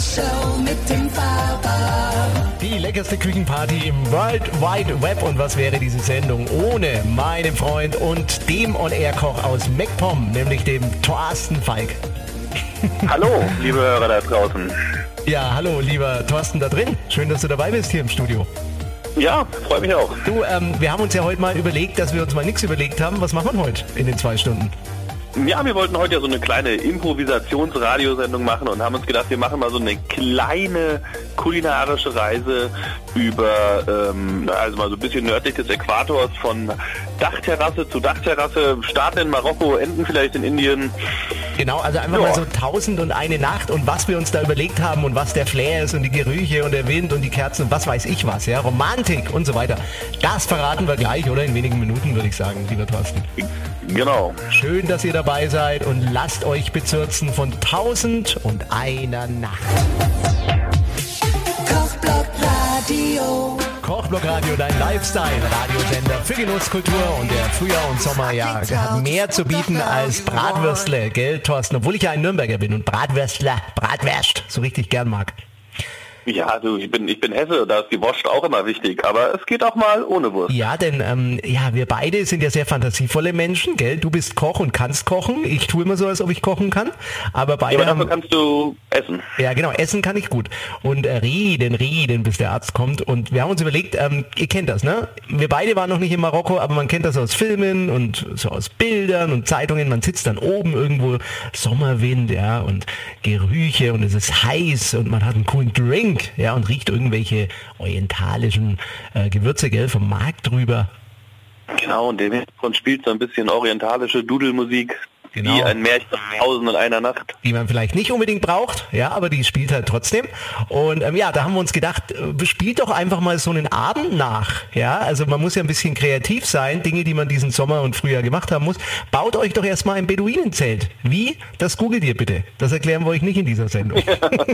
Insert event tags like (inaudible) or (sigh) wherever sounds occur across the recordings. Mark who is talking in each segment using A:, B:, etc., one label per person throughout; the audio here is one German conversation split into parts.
A: Show mit dem.
B: Die leckerste Küchenparty im World Wide Web. Und was wäre diese Sendung ohne meinen Freund und dem On-Air-Koch aus MacPom, nämlich dem Thorsten Falk. (laughs)
C: Hallo, liebe Hörer da draußen.
B: Ja, hallo, lieber Thorsten da drin. Schön, dass du dabei bist hier im Studio.
C: Ja, freue mich auch.
B: Du, ähm, wir haben uns ja heute mal überlegt, dass wir uns mal nichts überlegt haben. Was machen wir heute in den zwei Stunden?
C: Ja, wir wollten heute ja so eine kleine Improvisationsradiosendung machen und haben uns gedacht, wir machen mal so eine kleine kulinarische Reise über, ähm, also mal so ein bisschen nördlich des Äquators von Dachterrasse zu Dachterrasse, starten in Marokko, enden vielleicht in Indien.
B: Genau, also einfach
C: Ja.
B: mal so tausend und eine Nacht und was wir uns da überlegt haben und was der Flair ist und die Gerüche und der Wind und die Kerzen und was weiß ich was, ja, Romantik und so weiter. Das verraten wir gleich, oder? In wenigen Minuten, würde ich sagen, lieber Thorsten.
C: Genau.
B: Schön, dass ihr dabei seid und lasst euch bezirzen von tausend und einer Nacht.
A: Kochblock Radio.
B: Kochblock Radio, dein Lifestyle-Radiosender für Genuss, Kultur und der Frühjahr und Sommer ja hat mehr zu bieten als Bratwürstle, gell, Thorsten? Obwohl ich ja ein Nürnberger bin und Bratwürstler, Bratwürst so richtig gern mag.
C: Ja, du, ich bin, ich bin Hesse, da ist die Wurst auch immer wichtig, aber es geht auch mal ohne Wurst.
B: Ja, denn ähm, ja, wir beide sind ja sehr fantasievolle Menschen, gell? Du bist Koch und kannst kochen. Ich tue immer so, als ob ich kochen kann. Aber beide
C: Aber dafür
B: haben,
C: kannst du essen.
B: Ja, genau, essen kann ich gut. Und äh, reden, reden, bis der Arzt kommt. Und wir haben uns überlegt, ähm, ihr kennt das, ne? Wir beide waren noch nicht in Marokko, aber man kennt das aus Filmen und so aus Bildern und Zeitungen. Man sitzt dann oben irgendwo, Sommerwind, ja, und Gerüche und es ist heiß und man hat einen coolen Drink, ja, und riecht irgendwelche orientalischen äh, Gewürze, gell, vom Markt drüber.
C: Genau, und dem Hintergrund spielt so ein bisschen orientalische Dudelmusik,
B: Genau.
C: wie ein Märchen aus Tausend und einer Nacht.
B: die man vielleicht nicht unbedingt braucht, ja, aber die spielt halt trotzdem. Und ähm, ja, da haben wir uns gedacht, äh, spielt doch einfach mal so einen Abend nach, ja. Also man muss ja ein bisschen kreativ sein, Dinge, die man diesen Sommer und Frühjahr gemacht haben muss. Baut euch doch erstmal ein Beduinenzelt. Wie? Das googelt ihr bitte. Das erklären wir euch nicht in dieser Sendung.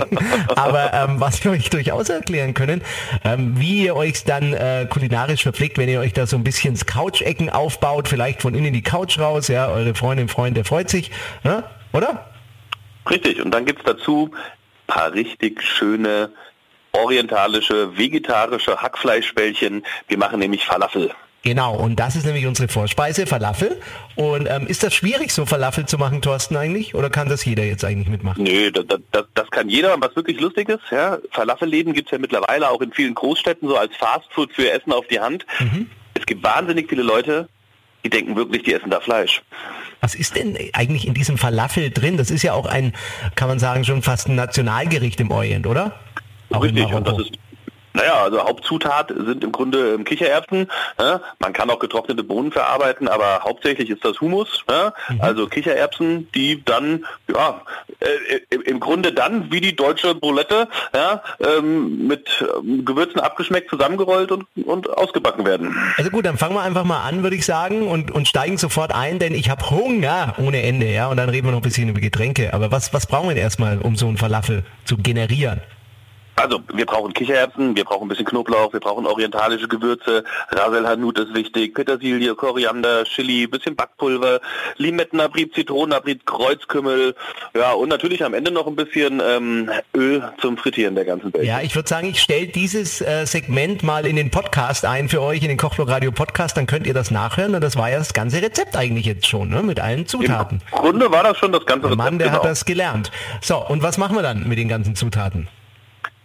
B: (laughs) aber ähm, was wir euch durchaus erklären können, ähm, wie ihr euch dann äh, kulinarisch verpflegt, wenn ihr euch da so ein bisschen Couch-Ecken aufbaut, vielleicht von innen die Couch raus, ja, eure Freundin, Freund, der freut sich, ne? oder?
C: Richtig, und dann gibt's dazu ein paar richtig schöne orientalische, vegetarische Hackfleischbällchen. Wir machen nämlich Falafel.
B: Genau, und das ist nämlich unsere Vorspeise, Falafel. Und ähm, ist das schwierig, so Falafel zu machen, Thorsten, eigentlich? Oder kann das jeder jetzt eigentlich mitmachen?
C: Nö, das, das, das kann jeder. Und was wirklich lustig ist, ja, Falafelläden gibt's ja mittlerweile auch in vielen Großstädten so als Fastfood für Essen auf die Hand. Es gibt wahnsinnig viele Leute, die denken wirklich, die essen da Fleisch.
B: Was ist denn eigentlich in diesem Falafel drin? Das ist ja auch ein, kann man sagen, schon fast ein Nationalgericht im Orient, oder? Auch
C: Richtig, und das ist naja, also Hauptzutat sind im Grunde ähm, Kichererbsen. Ja? Man kann auch getrocknete Bohnen verarbeiten, aber hauptsächlich ist das Humus. Ja?
B: Mhm.
C: Also Kichererbsen, die dann, ja, äh, im- im Grunde dann wie die deutsche Boulette, ja, ähm, mit ähm, Gewürzen abgeschmeckt, zusammengerollt und, und ausgebacken werden.
B: Also gut, dann fangen wir einfach mal an, würde ich sagen, und, und steigen sofort ein, denn ich habe Hunger ohne Ende, ja, und dann reden wir noch ein bisschen über Getränke. Aber was, was brauchen wir denn erstmal, um so einen Falafel zu generieren?
C: Also wir brauchen Kichererbsen, wir brauchen ein bisschen Knoblauch, wir brauchen orientalische Gewürze, Ras el Hanout ist wichtig, Petersilie, Koriander, Chili, bisschen Backpulver, Limettenabrieb, Zitronenabrieb, Kreuzkümmel, ja und natürlich am Ende noch ein bisschen ähm, Öl zum Frittieren der ganzen Welt.
B: Ja, ich würde sagen, ich stelle dieses äh, Segment mal in den Podcast ein für euch, in den Kochblock Radio Podcast, dann könnt ihr das nachhören. Und das war ja das ganze Rezept eigentlich jetzt schon, ne? mit allen Zutaten.
C: Im Grunde war das schon das ganze
B: Der Mann, der
C: genau.
B: hat das gelernt. So, und was machen wir dann mit den ganzen Zutaten?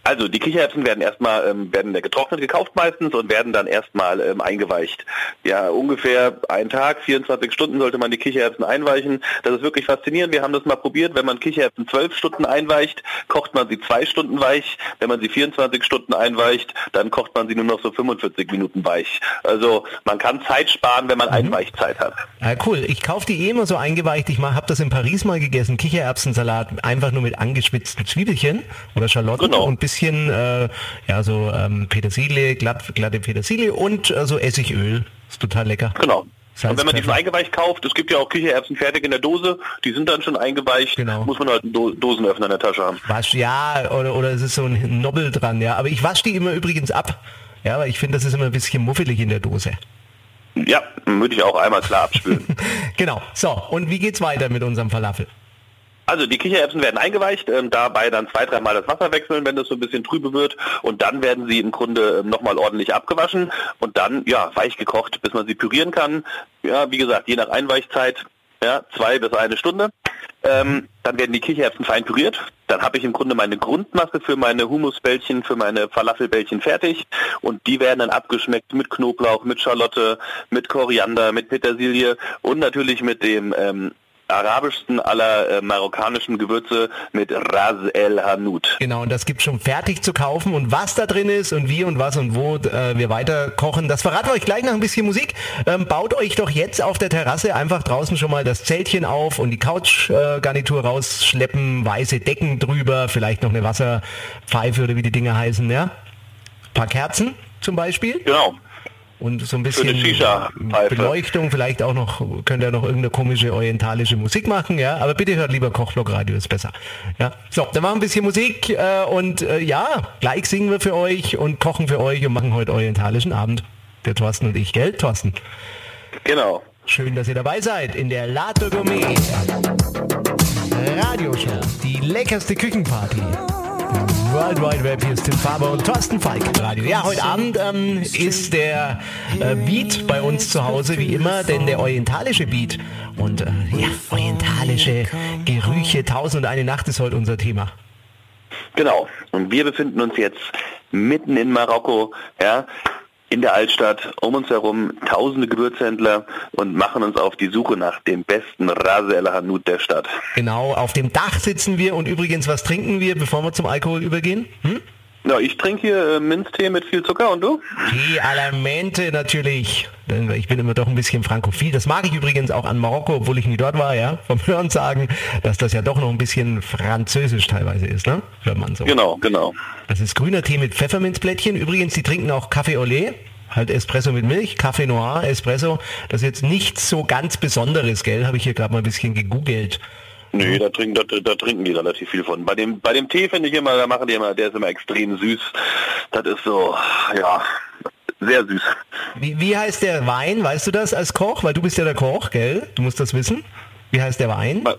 C: Also die Kichererbsen werden erstmal ähm, werden getrocknet gekauft meistens und werden dann erstmal ähm, eingeweicht. Ja, ungefähr einen Tag, 24 Stunden sollte man die Kichererbsen einweichen. Das ist wirklich faszinierend. Wir haben das mal probiert. Wenn man Kichererbsen 12 Stunden einweicht, kocht man sie zwei Stunden weich. Wenn man sie 24 Stunden einweicht, dann kocht man sie nur noch so 45 Minuten weich. Also man kann Zeit sparen, wenn man Einweichzeit hat.
B: Ah, cool, ich kaufe die eh immer so eingeweicht. Ich habe das in Paris mal gegessen, Kichererbsensalat, einfach nur mit angeschwitzten Zwiebelchen oder Schalotten
C: Genau.
B: und bisschen äh, ja so ähm, Petersilie, glatt, glatte Petersilie und äh, so Essigöl. Ist total lecker.
C: Genau.
B: Salz,
C: und wenn man die schon eingeweicht kauft, es gibt ja auch Kichererbsen fertig in der Dose, die sind dann schon eingeweicht,
B: Genau.
C: muss man halt einen Do Dosenöffner in der Tasche haben.
B: Wasch, ja, oder, oder es ist so ein Nobbel dran, ja. Aber ich wasche die immer übrigens ab. Ja, weil ich finde, das ist immer ein bisschen muffelig in der Dose.
C: Ja, würde ich auch einmal klar abspülen. (laughs)
B: Genau. So, und wie geht's weiter mit unserem Falafel?
C: Also die Kichererbsen werden eingeweicht, ähm, dabei dann zwei, dreimal das Wasser wechseln, wenn das so ein bisschen trübe wird und dann werden sie im Grunde ähm, nochmal ordentlich abgewaschen und dann ja weich gekocht, bis man sie pürieren kann. Ja, wie gesagt, je nach Einweichzeit ja, zwei bis eine Stunde. Ähm, dann werden die Kichererbsen fein püriert. Dann habe ich im Grunde meine Grundmasse für meine Humusbällchen, für meine Falafelbällchen fertig. Und die werden dann abgeschmeckt mit Knoblauch, mit Schalotte, mit Koriander, mit Petersilie und natürlich mit dem ähm, arabischsten aller äh, marokkanischen Gewürze mit Ras El Hanout.
B: Genau, und das gibt schon fertig zu kaufen und was da drin ist und wie und was und wo äh, wir weiter kochen, das verraten wir euch gleich nach ein bisschen Musik. Ähm, baut euch doch jetzt auf der Terrasse einfach draußen schon mal das Zeltchen auf und die Couchgarnitur äh, rausschleppen, weiße Decken drüber, vielleicht noch eine Wasserpfeife oder wie die Dinge heißen, ja? Ein paar Kerzen zum Beispiel.
C: Genau
B: und so ein bisschen Beleuchtung, vielleicht auch noch, könnt ihr noch irgendeine komische orientalische Musik machen, ja, aber bitte hört lieber Kochblock Radio, ist besser. Ja, so, dann machen wir ein bisschen Musik äh, und äh, ja, gleich singen wir für euch und kochen für euch und machen heute orientalischen Abend. Der Thorsten und ich, gell, Thorsten?
C: Genau.
B: Schön, dass ihr dabei seid in der Lato Gourmet Radioshow, die leckerste Küchenparty. World Wide Web, hier ist Tim Faber und Thorsten Falk Radio. Ja, heute Abend ähm, ist der äh, Beat bei uns zu Hause, wie immer, denn der orientalische Beat und äh, ja, orientalische Gerüche, Tausend eine Nacht ist heute unser Thema.
C: Genau, und wir befinden uns jetzt mitten in Marokko, ja, in der Altstadt, um uns herum tausende Gewürzhändler und machen uns auf die Suche nach dem besten Rase El Hanout der Stadt.
B: Genau, auf dem Dach sitzen wir und übrigens, was trinken wir, bevor wir zum Alkohol übergehen? Hm?
C: Ja, ich trinke hier äh, Minztee mit viel Zucker und du?
B: Die Alamente natürlich. Ich bin immer doch ein bisschen frankophil. Das mag ich übrigens auch an Marokko, obwohl ich nie dort war, ja. Vom (laughs) Hören sagen, dass das ja doch noch ein bisschen französisch teilweise ist, ne? Hört man so.
C: Genau, genau.
B: Das ist grüner Tee mit Pfefferminzblättchen. Übrigens, die trinken auch Kaffee Olé. Halt Espresso mit Milch, Kaffee Noir, Espresso. Das ist jetzt nichts so ganz Besonderes, gell? Habe ich hier gerade mal ein bisschen gegoogelt.
C: Nö, da trinken, da, da, trinken die relativ viel von. Bei dem, bei dem Tee finde ich immer, da machen die immer, der ist immer extrem süß. Das ist so, ja, sehr süß.
B: Wie, wie heißt der Wein? Weißt du das als Koch? Weil du bist ja der Koch, gell? Du musst das wissen. Wie heißt der Wein?
C: Man,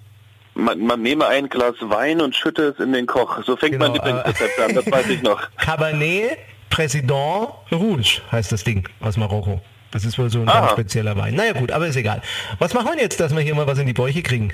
C: man, man nehme ein Glas Wein und schütte es in den Koch. So fängt genau, mein Lieblingsrezept an, das weiß ich noch. (laughs)
B: Cabernet Président Rouge heißt das Ding aus Marokko. Das ist wohl so ein ganz spezieller Wein. Naja gut, aber ist egal. Was machen wir jetzt, dass wir hier mal was in die Bäuche kriegen?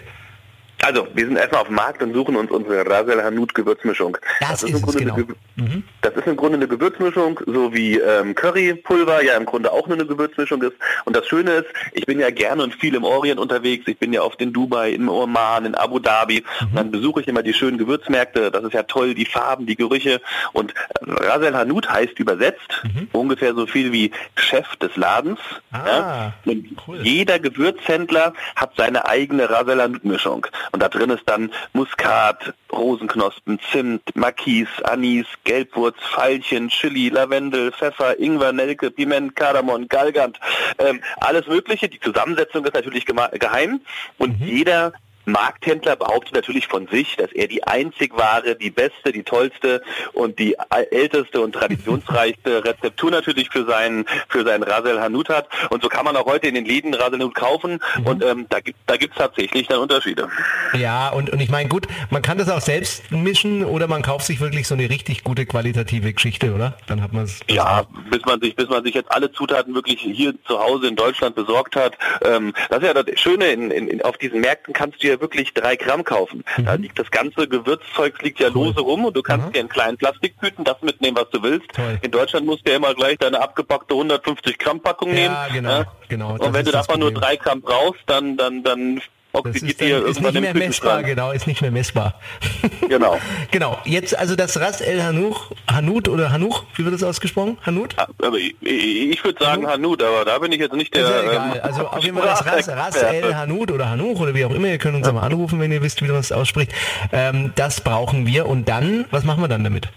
C: Also, wir sind erstmal auf dem Markt und suchen uns unsere Rasel Hanut Gewürzmischung.
B: Das, das ist, im Grunde
C: genau. eine, mhm. das ist im Grunde eine Gewürzmischung, so wie ähm, Currypulver ja im Grunde auch nur eine Gewürzmischung ist. Und das Schöne ist, ich bin ja gerne und viel im Orient unterwegs. Ich bin ja oft in Dubai, in Oman, in Abu Dhabi. Mhm. Und dann besuche ich immer die schönen Gewürzmärkte. Das ist ja toll, die Farben, die Gerüche. Und Rasel Hanut heißt übersetzt mhm. ungefähr so viel wie Chef des Ladens. Ah, ja? Und cool. jeder Gewürzhändler hat seine eigene Rasel Hanut Mischung. Und da drin ist dann Muskat, Rosenknospen, Zimt, Makis, Anis, Gelbwurz, Veilchen, Chili, Lavendel, Pfeffer, Ingwer, Nelke, Piment, Kardamom, Galgant, ähm, alles Mögliche. Die Zusammensetzung ist natürlich geheim und mhm. jeder Markthändler behauptet natürlich von sich, dass er die einzig wahre, die beste, die tollste und die älteste und traditionsreichste (laughs) Rezeptur natürlich für seinen für seinen Rasel Hanut hat. Und so kann man auch heute in den Läden Rasel Hanut kaufen mhm. und ähm, da gibt da gibt's tatsächlich dann Unterschiede.
B: Ja, und, und ich meine, gut, man kann das auch selbst mischen oder man kauft sich wirklich so eine richtig gute qualitative Geschichte, oder? Dann hat man es.
C: Ja, bis man sich bis man sich jetzt alle Zutaten wirklich hier zu Hause in Deutschland besorgt hat. Ähm, das ist ja das Schöne in, in, auf diesen Märkten kannst du ja wirklich drei Gramm kaufen. Mhm. Da liegt das ganze Gewürzzeug liegt ja cool. lose rum und du kannst mhm. dir in kleinen Plastiktüten das mitnehmen, was du willst. Toll. In Deutschland musst du ja immer gleich deine abgepackte 150 Gramm Packung nehmen.
B: Ja, genau, ja? genau.
C: Und wenn du davon nur drei Gramm brauchst, dann, dann, dann
B: das ist, dann, ist nicht mehr messbar, genau, ist nicht mehr messbar. (laughs)
C: Genau.
B: genau. Jetzt also das Ras El Hanuch, Hanut oder Hanuch, wie wird das ausgesprochen? Hanut?
C: Aber ich, ich würde sagen Hanut, aber da bin ich jetzt nicht der. Ist ja
B: egal. Ähm, also auf jeden Fall das Ras, Ras El Hanut oder Hanuch oder wie auch immer, ihr könnt uns ja. mal anrufen, wenn ihr wisst, wie man es ausspricht. Ähm, das brauchen wir und dann, was machen wir dann damit?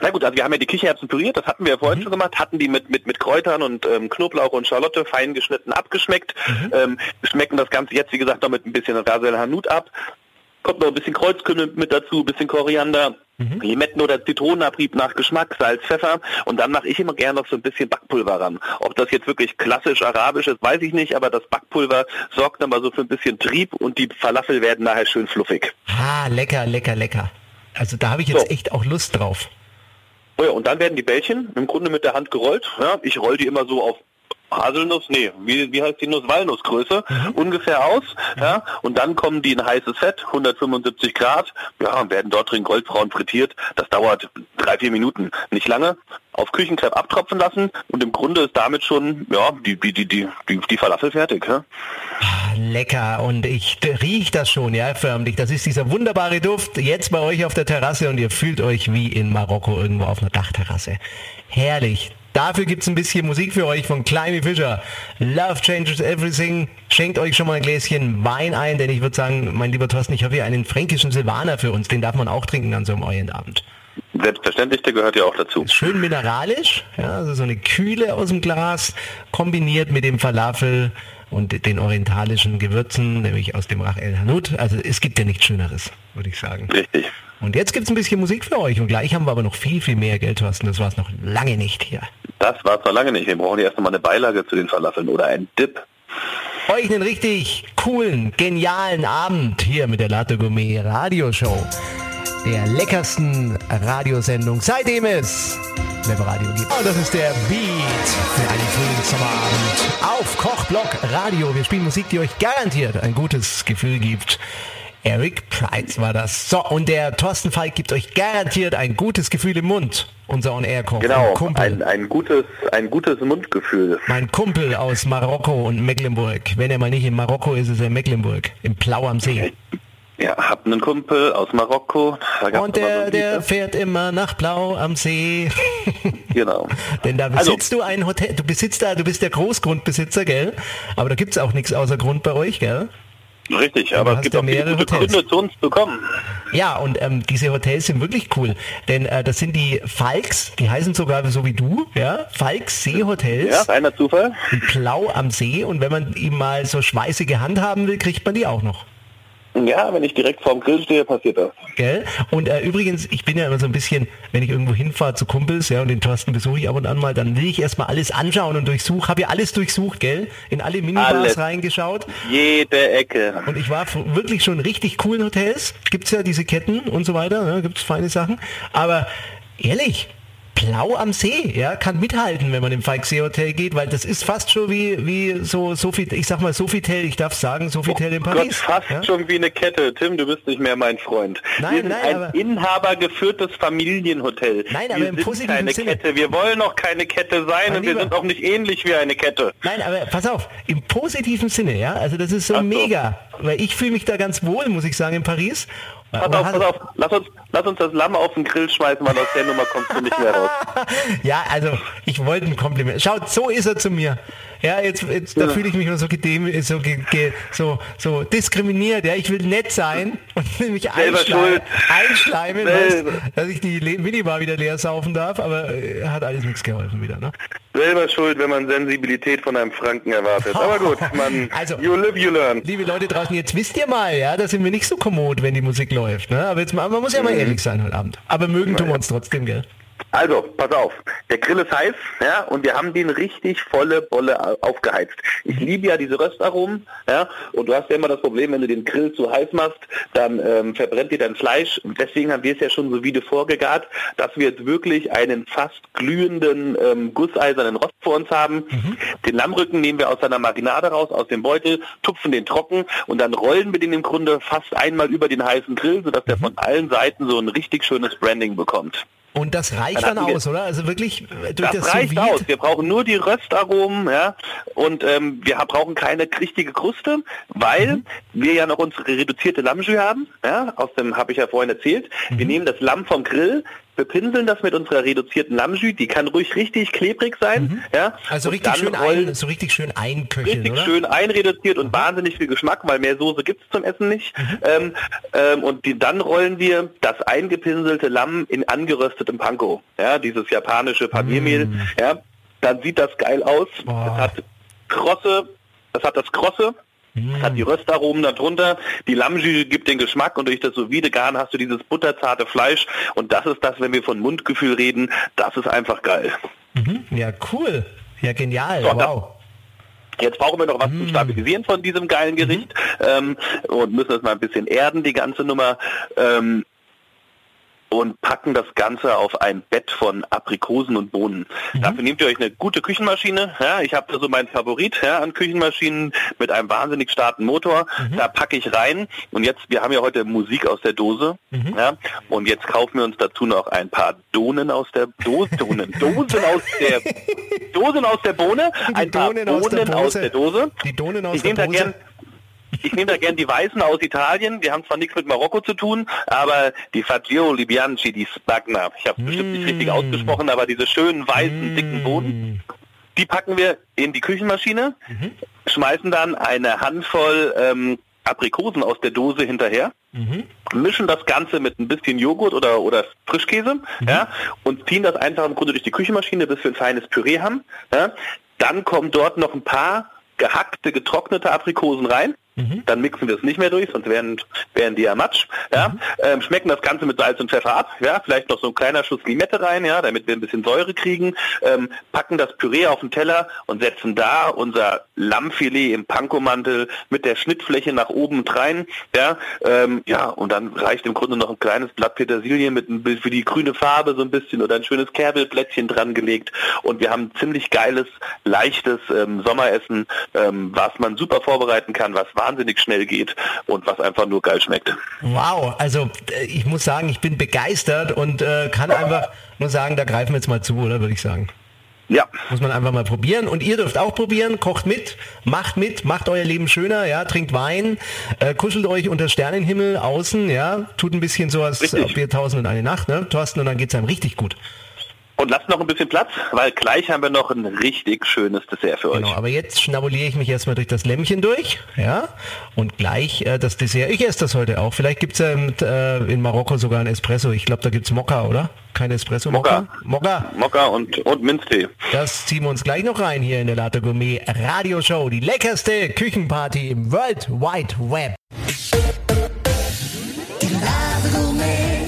C: Na gut, also wir haben ja die Kichererbsen püriert, das hatten wir ja vorhin mhm. schon gemacht, hatten die mit, mit, mit Kräutern und ähm, Knoblauch und Schalotte fein geschnitten abgeschmeckt, mhm. ähm, schmecken das Ganze jetzt, wie gesagt, noch mit ein bisschen Rasel Hanut ab, kommt noch ein bisschen Kreuzkümmel mit dazu, ein bisschen Koriander, Limetten- oder Zitronenabrieb nach Geschmack, Salz, Pfeffer und dann mache ich immer gerne noch so ein bisschen Backpulver ran. Ob das jetzt wirklich klassisch arabisch ist, weiß ich nicht, aber das Backpulver sorgt dann mal so für ein bisschen Trieb und die Falafel werden nachher schön fluffig.
B: Ah, lecker, lecker, lecker. Also da habe ich jetzt
C: So.
B: echt auch Lust drauf.
C: Oh ja, und dann werden die Bällchen im Grunde mit der Hand gerollt. Ja, ich roll die immer so auf Haselnuss, nee, wie, wie heißt die Nuss? Walnussgröße ungefähr aus. Ja, und dann kommen die in heißes Fett, 175 Grad, ja, und werden dort drin goldbraun frittiert. Das dauert drei, vier Minuten, nicht lange. Auf Küchenkrepp abtropfen lassen und im Grunde ist damit schon, ja, die, die, die, die, die, die Falafel fertig. Ja?
B: Lecker und ich riech das schon, ja, förmlich. Das ist dieser wunderbare Duft jetzt bei euch auf der Terrasse und ihr fühlt euch wie in Marokko irgendwo auf einer Dachterrasse. Herrlich. Dafür gibt's ein bisschen Musik für euch von Climby Fischer. Love changes everything. Schenkt euch schon mal ein Gläschen Wein ein, denn ich würde sagen, mein lieber Thorsten, ich habe hier einen fränkischen Silvaner für uns. Den darf man auch trinken an so einem Orientabend.
C: Selbstverständlich, der gehört ja auch dazu.
B: Schön mineralisch, ja, also so eine Kühle aus dem Glas, kombiniert mit dem Falafel und den orientalischen Gewürzen, nämlich aus dem Rach El Hanout. Also es gibt ja nichts Schöneres, würde ich sagen.
C: Richtig.
B: Und jetzt gibt's ein bisschen Musik für euch und gleich haben wir aber noch viel, viel mehr Geld, Thorsten. Das war es noch lange nicht hier.
C: Das war zwar lange nicht. Wir brauchen erst einmal eine Beilage zu den Falafeln oder ein Dip.
B: Euch einen richtig coolen, genialen Abend hier mit der Latte Gourmet Radioshow. Der leckersten Radiosendung, seitdem es Webradio gibt. Und das ist der Beat für einen Frühlingssommerabend auf Kochblock Radio. Wir spielen Musik, die euch garantiert ein gutes Gefühl gibt. Eric Price war das. So, und der Thorsten Falk gibt euch garantiert ein gutes Gefühl im Mund. Unser On-Air-Koch.
C: Genau, ein, ein, gutes, ein gutes Mundgefühl.
B: Mein Kumpel aus Marokko und Mecklenburg. Wenn er mal nicht in Marokko ist, ist er in Mecklenburg. Im Plau am See.
C: Ja, hab einen Kumpel aus Marokko.
B: Und
C: immer so
B: der, der
C: ne?
B: fährt immer nach Blau am See. (laughs) (laughs)
C: Genau.
B: Denn da
C: Also-
B: besitzt du ein Hotel, du besitzt da, du bist der Großgrundbesitzer, gell? Aber da gibt's auch nichts außer Grund bei euch, gell?
C: Richtig, aber es gibt
B: ja
C: auch
B: mehrere
C: gute
B: Hotels.
C: Gründe zu uns zu kommen.
B: Ja, und ähm, diese Hotels sind wirklich cool. Denn äh, das sind die Falks, die heißen sogar so wie du, ja? Falks Seehotels
C: Ja, reiner Zufall.
B: in Plau am See. Und wenn man ihm mal so schweißige Hand haben will, kriegt man die auch noch.
C: Ja, wenn ich direkt vorm Grill stehe, passiert das.
B: Gell? Und äh, übrigens, ich bin ja immer so ein bisschen, wenn ich irgendwo hinfahre zu Kumpels, ja, und den Thorsten besuche ich ab und an mal, dann will ich erstmal alles anschauen und durchsuchen. Habe ja alles durchsucht, gell? In alle Minibars
C: Alles.
B: reingeschaut.
C: Jede Ecke.
B: Und ich war wirklich schon in richtig coolen Hotels. Gibt's ja diese Ketten und so weiter, ne? gibt's feine Sachen. Aber ehrlich, Plau am See, ja, kann mithalten, wenn man im Falksee Hotel geht, weil das ist fast schon wie, wie so Sophie, ich sag mal Sofitel, ich darf sagen, Sofitel in
C: Gott,
B: Paris.
C: fast
B: ja?
C: schon wie eine Kette. Tim, du bist nicht mehr mein Freund.
B: Nein,
C: wir sind
B: nein,
C: ein
B: aber-
C: inhabergeführtes Familienhotel.
B: Nein, aber
C: wir
B: im
C: sind
B: positiven
C: keine
B: Sinne.
C: Kette. Wir wollen auch keine Kette sein
B: Mein
C: und wir
B: Lieber.
C: sind auch nicht ähnlich wie eine Kette.
B: Nein, aber pass auf, im positiven Sinne, ja, also das ist so
C: Ach so.
B: mega, weil ich fühle mich da ganz wohl, muss ich sagen, in Paris.
C: Pass auf, pass auf. Lass uns, lass uns das Lamm auf den Grill schmeißen, weil aus der Nummer kommst du nicht mehr raus. (laughs)
B: Ja, also ich wollte ein Kompliment. Schaut, so ist er zu mir. Ja, jetzt, jetzt da fühle ich mich nur so gedem, so, ge, ge, so, so diskriminiert. Ja, ich will nett sein und will (laughs) mich einschleimen, einschleimen weißt, dass ich die Minibar wieder leer saufen darf, aber äh, hat alles nichts geholfen wieder. Ne?
C: Selber schuld, wenn man Sensibilität von einem Franken erwartet. Aber gut, man,
B: Also-
C: you live, you learn.
B: Liebe Leute draußen, jetzt wisst ihr mal, ja, da sind wir nicht so kommod, wenn die Musik läuft. Ne? Aber jetzt man muss ja mal
C: Mhm.
B: ehrlich sein heute Abend. Aber mögen tun wir uns trotzdem, gell?
C: Also, pass auf. Der Grill ist heiß, ja, und wir haben den richtig volle Bolle au- aufgeheizt. Ich liebe ja diese Röstaromen, ja, und du hast ja immer das Problem, wenn du den Grill zu heiß machst, dann ähm, verbrennt dir dein Fleisch. Und deswegen haben wir es ja schon so vide vorgegart, dass wir jetzt wirklich einen fast glühenden, ähm, gusseisernen Rost vor uns haben. Den Lammrücken nehmen wir aus seiner Marinade raus, aus dem Beutel, tupfen den trocken und dann rollen wir den im Grunde fast einmal über den heißen Grill, sodass der von allen Seiten so ein richtig schönes Branding bekommt.
B: Und das reicht
C: Dann
B: dann aus, oder? Also wirklich äh, durch
C: Das,
B: das,
C: reicht aus. Wir brauchen nur die Röstaromen, ja, und ähm, wir brauchen keine richtige Kruste, weil
B: Mhm.
C: wir ja noch unsere reduzierte Lammjus haben, ja, aus dem habe ich ja vorhin erzählt.
B: Mhm.
C: Wir nehmen das Lamm vom Grill, bepinseln das mit unserer reduzierten Lammjus, die kann ruhig richtig klebrig sein, ja.
B: Also richtig schön, ein, so richtig schön einköcheln,
C: richtig
B: oder?
C: schön einreduziert und wahnsinnig viel Geschmack, weil mehr Soße gibt's zum Essen nicht. Ähm, ähm, und die, dann rollen wir das eingepinselte Lamm in angeröstetem Panko. Ja, dieses japanische Paniermehl. Ja, dann sieht das geil aus.
B: Boah.
C: Es hat krosse, es hat das krosse, Mm. Hat die Röstaromen darunter, die Lammjüge gibt den Geschmack und durch das sous Garn hast du dieses butterzarte Fleisch und das ist das, wenn wir von Mundgefühl reden, das ist einfach geil.
B: Mhm. Ja, cool. Ja, genial. So, wow.
C: Jetzt brauchen wir noch was mm. zum Stabilisieren von diesem geilen Gericht mm. ähm, und müssen das mal ein bisschen erden, die ganze Nummer. Ähm, und packen das Ganze auf ein Bett von Aprikosen und Bohnen. Mhm. Dafür nehmt ihr euch eine gute Küchenmaschine. Ja, ich habe da so meinen Favorit ja, an Küchenmaschinen mit einem wahnsinnig starken Motor. Mhm. Da packe ich rein und jetzt, wir haben ja heute Musik aus der Dose. Mhm. Ja, und jetzt kaufen wir uns dazu noch ein paar Donen aus der Dose, Donen, Dosen aus der (laughs) Dosen aus der Bohne, ein paar Donen aus der, aus der Dose.
B: Die Donen aus
C: ich
B: der Dose.
C: Ich nehme da gern die Weißen aus Italien. Die haben zwar nichts mit Marokko zu tun, aber die Fagioli Bianchi, die Spagna, ich habe mm. bestimmt nicht richtig ausgesprochen, aber diese schönen weißen, mm. dicken Bohnen, die packen wir in die Küchenmaschine, mhm. schmeißen dann eine Handvoll ähm, Aprikosen aus der Dose hinterher, mhm. mischen das Ganze mit ein bisschen Joghurt oder, oder Frischkäse mhm. ja, und ziehen das einfach im Grunde durch die Küchenmaschine, bis wir ein feines Püree haben. Ja. Dann kommen dort noch ein paar gehackte, getrocknete Aprikosen rein. Mhm. Dann mixen wir es nicht mehr durch, sonst wären, wären die ja matsch. Ja? Mhm. Ähm, schmecken das Ganze mit Salz und Pfeffer ab. Ja? Vielleicht noch so ein kleiner Schuss Limette rein, ja? damit wir ein bisschen Säure kriegen. Ähm, packen das Püree auf den Teller und setzen da unser Lammfilet im Pankomantel mit der Schnittfläche nach oben rein. Ja? Ähm, ja, und dann reicht im Grunde noch ein kleines Blatt Petersilie mit ein für die grüne Farbe so ein bisschen oder ein schönes Kerbelblättchen dran gelegt. Und wir haben ein ziemlich geiles, leichtes ähm, Sommeressen, ähm, was man super vorbereiten kann, was wahnsinnig schnell geht und was einfach nur geil schmeckt.
B: Wow, also äh, ich muss sagen, ich bin begeistert und äh, kann einfach nur sagen, da greifen wir jetzt mal zu, oder würde ich sagen.
C: Ja.
B: Muss man einfach mal probieren. Und ihr dürft auch probieren, kocht mit, macht mit, macht euer Leben schöner, ja, trinkt Wein, äh, kuschelt euch unter Sternenhimmel außen, ja, tut ein bisschen so als ob wir tausend und eine Nacht, ne, Thorsten, und dann geht's einem richtig gut.
C: Und lasst noch ein bisschen Platz, weil gleich haben wir noch ein richtig schönes Dessert für
B: genau,
C: euch.
B: aber jetzt schnabuliere ich mich erstmal durch das Lämmchen durch, ja, und gleich äh, das Dessert. Ich esse das heute auch. Vielleicht gibt's ja in, äh, in Marokko sogar ein Espresso. Ich glaube, da gibt's Mokka, oder? Kein Espresso, Mokka?
C: Mokka. Mokka und, und Minztee.
B: Das ziehen wir uns gleich noch rein hier in der Latte Gourmet Radio Show. Die leckerste Küchenparty im World Wide Web.
A: Die Gourmet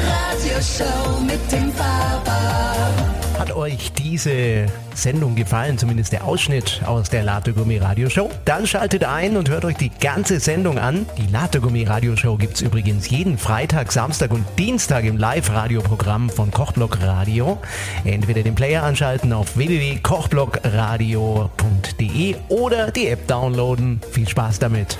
A: Radio Show mit dem
B: euch diese Sendung gefallen, zumindest der Ausschnitt aus der Latte Gourmet Radio Show? Dann schaltet ein und hört euch die ganze Sendung an. Die Latte Gourmet Radio Show gibt es übrigens jeden Freitag, Samstag und Dienstag im Live-Radio-Programm von Kochblock Radio. Entweder den Player anschalten auf www.kochblockradio.de oder die App downloaden. Viel Spaß damit.